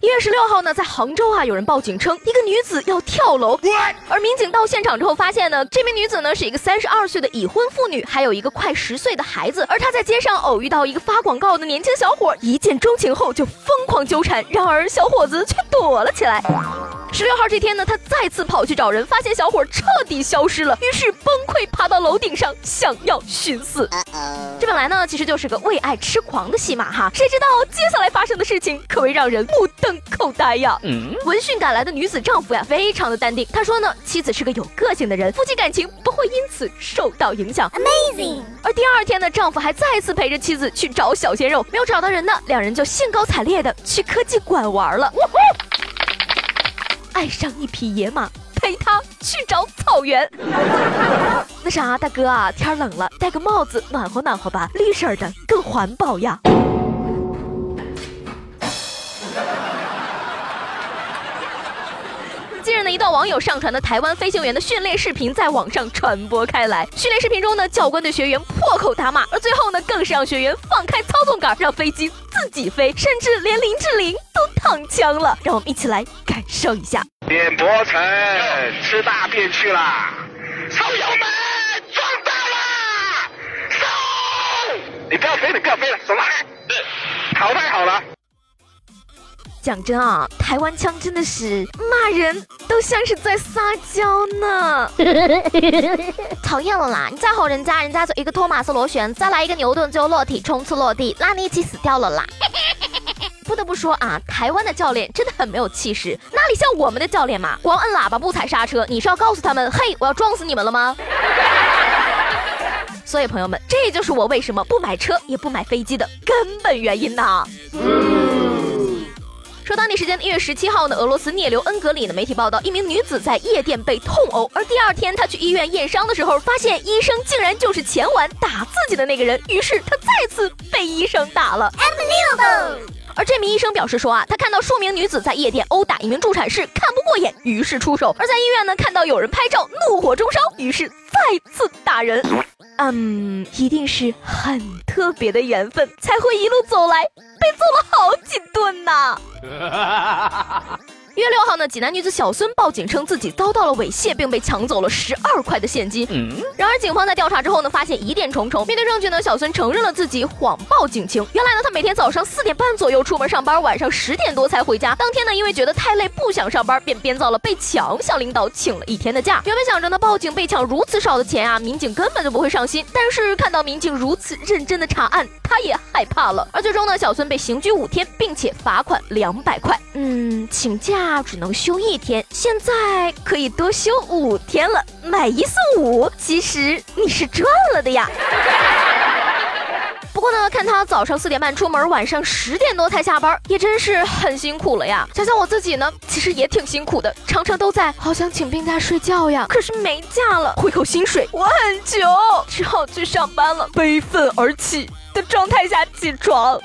一月十六号呢，在杭州啊，有人报警称一个女子要跳楼，而民警到现场之后发现呢，这名女子呢是一个三十二岁的已婚妇女，还有一个快十岁的孩子，而她在街上偶遇到一个发广告的年轻小伙，一见钟情后就疯狂纠缠，然而小伙子却躲了起来。十六号这天呢，他再次跑去找人，发现小伙彻底消失了，于是崩溃爬到楼顶上，想要寻死。这本来呢，其实就是个为爱痴狂的戏码哈，谁知道接下来发生的事情可谓让人目瞪口呆呀。闻讯赶来的女子丈夫呀，非常的淡定，他说呢，妻子是个有个性的人，夫妻感情不会因此受到影响。Amazing。而第二天呢，丈夫还再次陪着妻子去找小鲜肉，没有找到人呢，两人就兴高采烈的去科技馆玩了。爱上一匹野马，陪他去找草原。那啥，大哥啊，天冷了，戴个帽子暖和暖和吧，绿色的更环保呀。近日呢，一道网友上传的台湾飞行员的训练视频在网上传播开来。训练视频中呢，教官对学员破口大骂，而最后呢，更是让学员放开操纵杆，让飞机自己飞，甚至连林志玲都躺枪了。让我们一起来感受一下。扁柏城吃大便去了，烧油门，撞到了，收！你不要飞了，不要飞了，走了，淘汰好了。讲真啊，台湾腔真的是骂人都像是在撒娇呢。讨厌了啦！你再吼人家，人家就一个托马斯螺旋，再来一个牛顿就落体冲刺落地，拉你一起死掉了啦！不得不说啊，台湾的教练真的很没有气势，哪里像我们的教练嘛？光摁喇叭不踩刹车，你是要告诉他们，嘿，我要撞死你们了吗？所以朋友们，这就是我为什么不买车也不买飞机的根本原因呐。说当地时间一月十七号呢，俄罗斯聂留恩格里的媒体报道，一名女子在夜店被痛殴，而第二天她去医院验伤的时候，发现医生竟然就是前晚打自己的那个人，于是她再次被医生打了。而这名医生表示说啊，他看到数名女子在夜店殴打一名助产士，看不过眼，于是出手；而在医院呢，看到有人拍照，怒火中烧，于是再次打人。嗯，一定是很特别的缘分，才会一路走来被揍了好几顿呐。一月六号呢，济南女子小孙报警称自己遭到了猥亵，并被抢走了十二块的现金。然而警方在调查之后呢，发现疑点重重。面对证据呢，小孙承认了自己谎报警情。原来呢，他每天早上四点半左右出门上班，晚上十点多才回家。当天呢，因为觉得太累不想上班，便编造了被抢，向领导请了一天的假。原本想着呢，报警被抢如此少的钱啊，民警根本就不会上心。但是看到民警如此认真的查案，他也害怕了。而最终呢，小孙被刑拘五天，并且罚款两百块。嗯，请假只能休一天，现在可以多休五天了，买一送五，其实你是赚了的呀。不过呢，看他早上四点半出门，晚上十点多才下班，也真是很辛苦了呀。想想我自己呢，其实也挺辛苦的，常常都在好想请病假睡觉呀，可是没假了，回口薪水我很穷，只好去上班了，悲愤而起的状态下起床。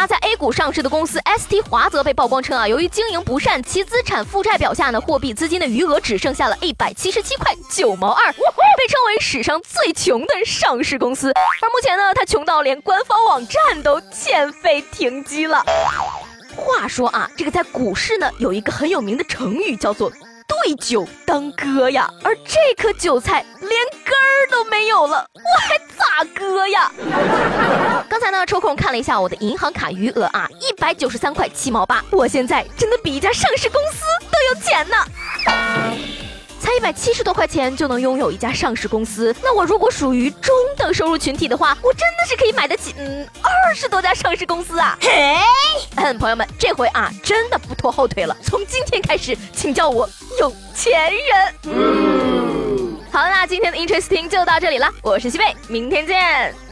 家在 A 股上市的公司 ST 华泽被曝光称啊，由于经营不善，其资产负债表下呢，货币资金的余额只剩下了一百七十七块九毛二，被称为史上最穷的上市公司。而目前呢，它穷到连官方网站都欠费停机了。话说啊，这个在股市呢，有一个很有名的成语叫做。对酒当歌呀，而这颗韭菜连根儿都没有了，我还咋割呀？刚才呢抽空看了一下我的银行卡余额啊，一百九十三块七毛八，我现在真的比一家上市公司都有钱呢。才一百七十多块钱就能拥有一家上市公司，那我如果属于中等收入群体的话，我真的是可以买得起嗯二十多家上市公司啊！嘿，嗯，朋友们，这回啊真的不拖后腿了，从今天开始，请叫我有钱人。好啦，今天的 Interesting 就到这里了，我是西贝，明天见。